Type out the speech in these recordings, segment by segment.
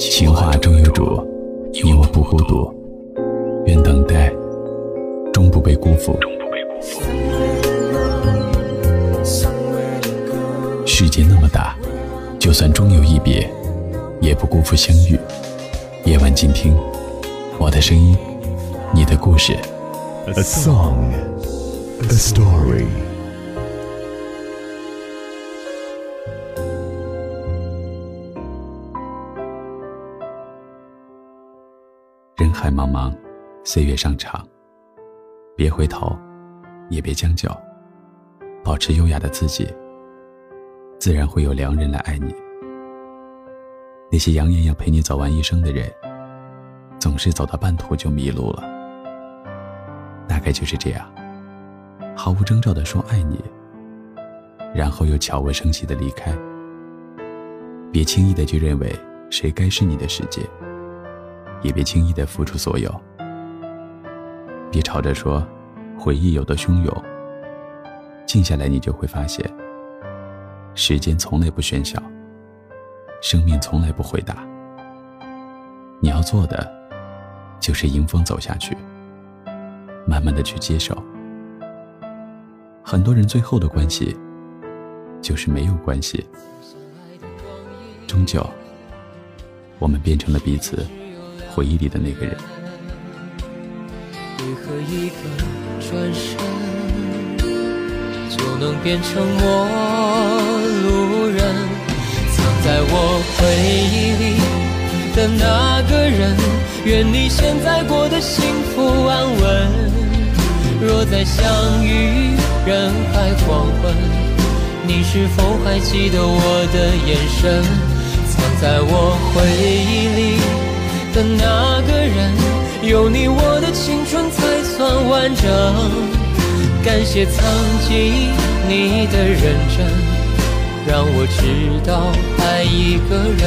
情话终有主，你我不孤独。愿等待终不被辜负。世界那么大，就算终有一别，也不辜负相遇。夜晚静听，我的声音，你的故事。A song, a story. 人海茫茫，岁月长，别回头，也别将就，保持优雅的自己，自然会有良人来爱你。那些扬言要陪你走完一生的人，总是走到半途就迷路了。大概就是这样，毫无征兆的说爱你，然后又悄无声息的离开。别轻易的就认为谁该是你的世界。也别轻易的付出所有，别吵着说回忆有多汹涌。静下来，你就会发现，时间从来不喧嚣，生命从来不回答。你要做的，就是迎风走下去，慢慢的去接受。很多人最后的关系，就是没有关系。终究，我们变成了彼此。回忆里的那个人，为何一个转身就能变成陌路人？藏在我回忆里的那个人，愿你现在过得幸福安稳。若再相遇人海黄昏，你是否还记得我的眼神？藏在我回忆里。的那个人，有你，我的青春才算完整。感谢曾经你的认真，让我知道爱一个人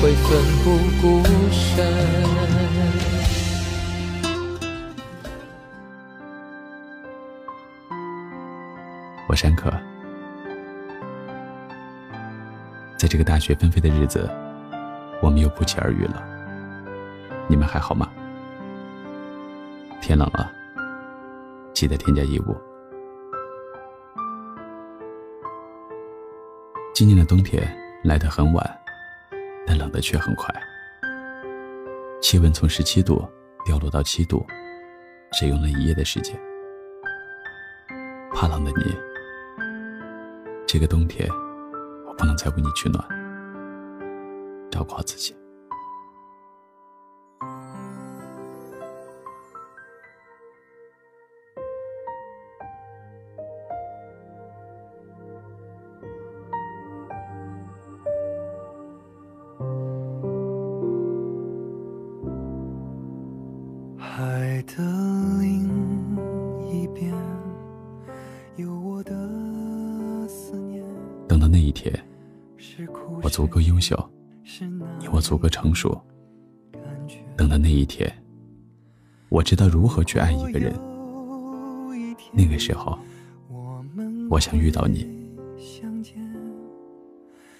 会奋不顾身。我山可，在这个大雪纷飞的日子，我们又不期而遇了。你们还好吗？天冷了，记得添加衣物。今年的冬天来得很晚，但冷的却很快。气温从十七度掉落到七度，只用了一夜的时间。怕冷的你，这个冬天我不能再为你取暖，照顾好自己。足够优秀，你我足够成熟。等到那一天，我知道如何去爱一个人。那个时候，我想遇到你。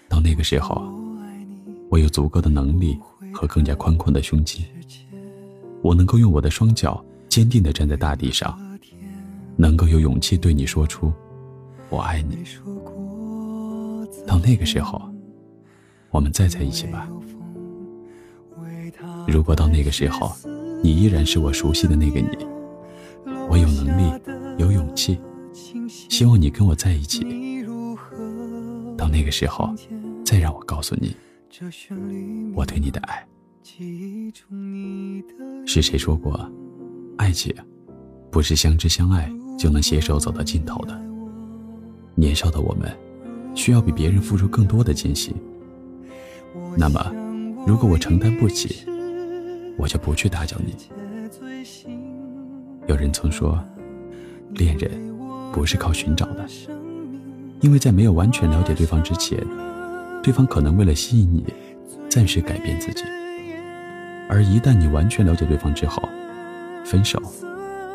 到那个时候，我有足够的能力和更加宽阔的胸襟。我能够用我的双脚坚定地站在大地上，能够有勇气对你说出“我爱你”。到那个时候，我们再在一起吧。如果到那个时候，你依然是我熟悉的那个你，我有能力，有勇气，希望你跟我在一起。到那个时候，再让我告诉你我对你的爱。是谁说过，爱情不是相知相爱就能携手走到尽头的？年少的我们，需要比别人付出更多的艰辛。那么，如果我承担不起，我就不去打搅你。有人曾说，恋人不是靠寻找的，因为在没有完全了解对方之前，对方可能为了吸引你，暂时改变自己。而一旦你完全了解对方之后，分手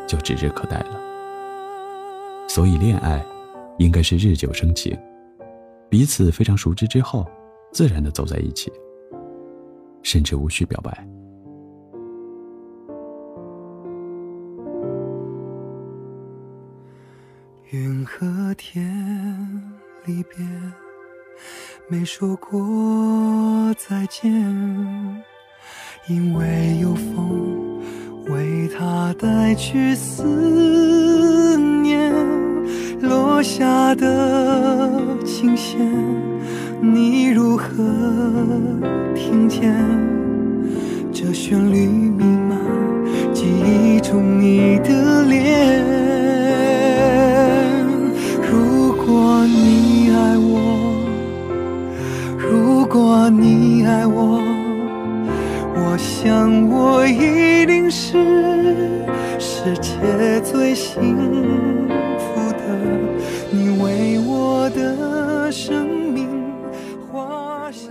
就指日可待了。所以，恋爱应该是日久生情，彼此非常熟知之后，自然的走在一起。甚至无需表白。云和天离别，没说过再见，因为有风为他带去思念，落下的琴弦，你如何听见？这旋律弥漫记忆中你的脸。如果你爱我，如果你爱我，我想我一定是世界最幸生命画下。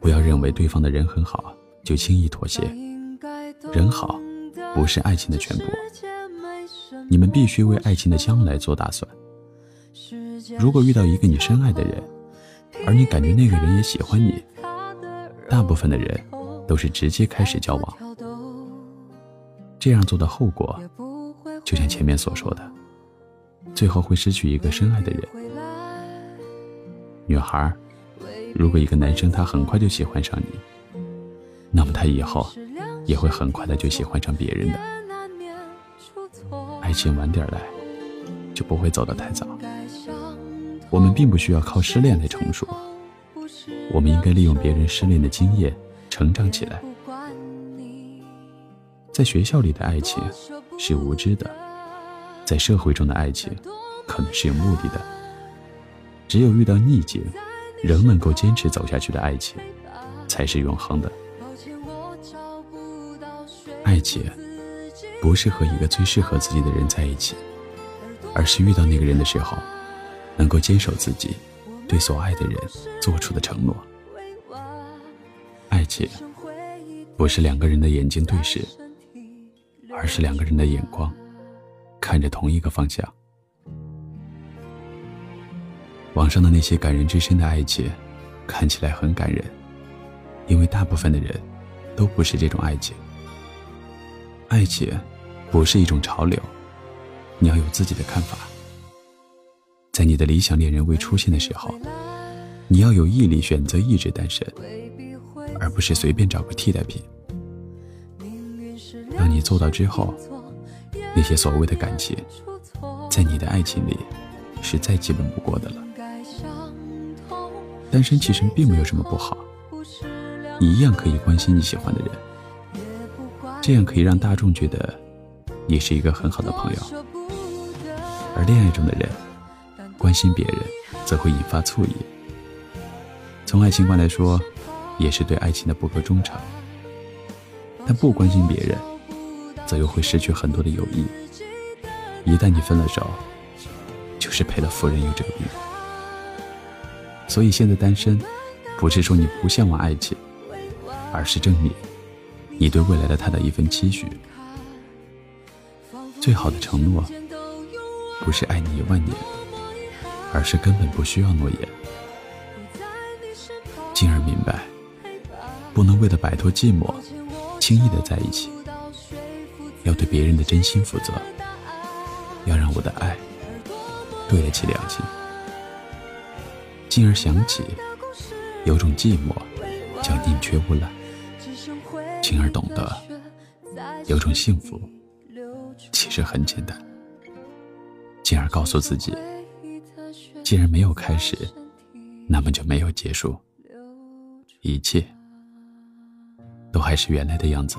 不要认为对方的人很好就轻易妥协，人好不是爱情的全部。你们必须为爱情的将来做打算。如果遇到一个你深爱的人，而你感觉那个人也喜欢你，大部分的人都是直接开始交往。这样做的后果，就像前面所说的，最后会失去一个深爱的人。女孩，如果一个男生他很快就喜欢上你，那么他以后也会很快的就喜欢上别人的。爱情晚点来，就不会走得太早。我们并不需要靠失恋来成熟，我们应该利用别人失恋的经验成长起来。在学校里的爱情是无知的，在社会中的爱情可能是有目的的。只有遇到逆境，仍能够坚持走下去的爱情，才是永恒的。爱情。不是和一个最适合自己的人在一起，而是遇到那个人的时候，能够坚守自己对所爱的人做出的承诺。爱情不是两个人的眼睛对视，而是两个人的眼光看着同一个方向。网上的那些感人至深的爱情，看起来很感人，因为大部分的人都不是这种爱情。爱情不是一种潮流，你要有自己的看法。在你的理想恋人未出现的时候，你要有毅力选择一直单身，而不是随便找个替代品。当你做到之后，那些所谓的感情，在你的爱情里是再基本不过的了。单身其实并没有什么不好，你一样可以关心你喜欢的人。这样可以让大众觉得你是一个很好的朋友，而恋爱中的人关心别人，则会引发醋意。从爱情观来说，也是对爱情的不够忠诚。但不关心别人，则又会失去很多的友谊。一旦你分了手，就是赔了夫人又折兵。所以现在单身，不是说你不向往爱情，而是证明。你对未来的他的一份期许，最好的承诺，不是爱你一万年，而是根本不需要诺言。进而明白，不能为了摆脱寂寞，轻易的在一起。要对别人的真心负责，要让我的爱对得起良心。进而想起，有种寂寞叫宁缺毋滥。进而懂得，有种幸福其实很简单。进而告诉自己，既然没有开始，那么就没有结束，一切都还是原来的样子。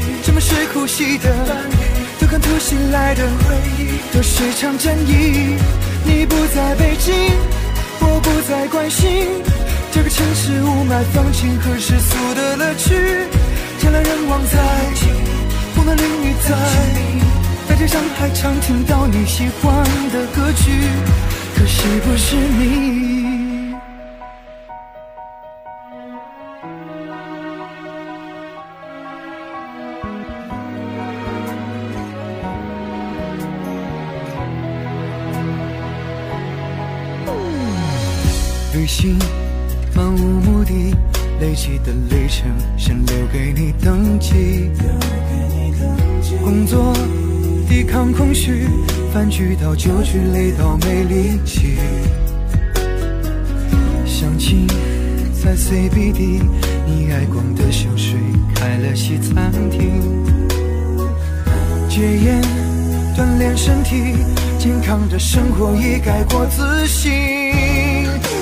什么是呼吸的？都看突袭来的回忆，都是场战役。你不在北京，我不再关心这个城市雾霾、放晴和世俗的乐趣。人来人往在，风男淋雨在，大街上还常听到你喜欢的歌曲，可惜不是你。旅行漫无目的，累积的里程想留给你登记。工作抵抗空虚，饭局到酒局累到没力气。相亲在 CBD，你爱逛的香水开了西餐厅。戒烟锻炼身体，健康的生活已改过自新。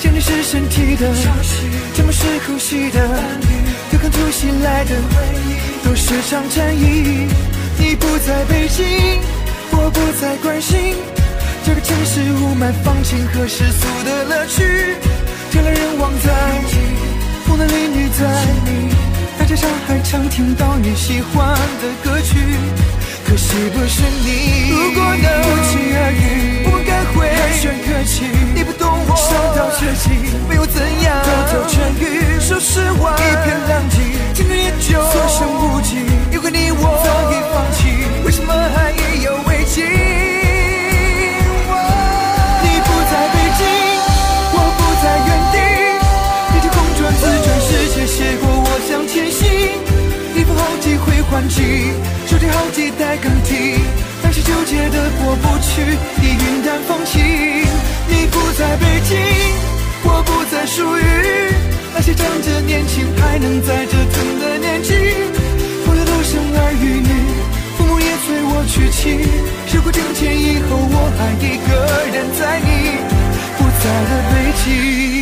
想你是身体的，沉默是呼吸的。对抗突袭来的回忆，都是场战役。你不在北京，我不再关心这个城市雾霾、放晴和世俗的乐趣。人来人往在，风男丽女在，大街上还常听到你喜欢的歌曲，可惜不是你。如果能不期而遇，我该会寒暄客气。你不懂我，伤到彻底，没有怎样，偷偷痊愈。说实话，一片狼藉，青春也就所剩无几。因为你我早已放弃，为什么还意犹未尽？你不在北京，的过不去，已云淡风轻。你不在北京，我不再属于。那些仗着年轻还能再折腾的年纪，为了都生儿育女，父母也催我娶妻。时过境迁以后，我还一个人在你不在的北京。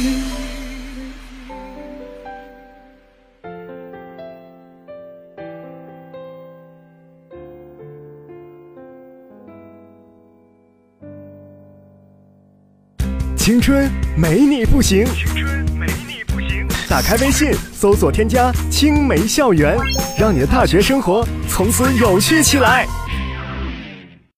青春没你不行。青春打开微信，搜索添加“青梅校园”，让你的大学生活从此有趣起来。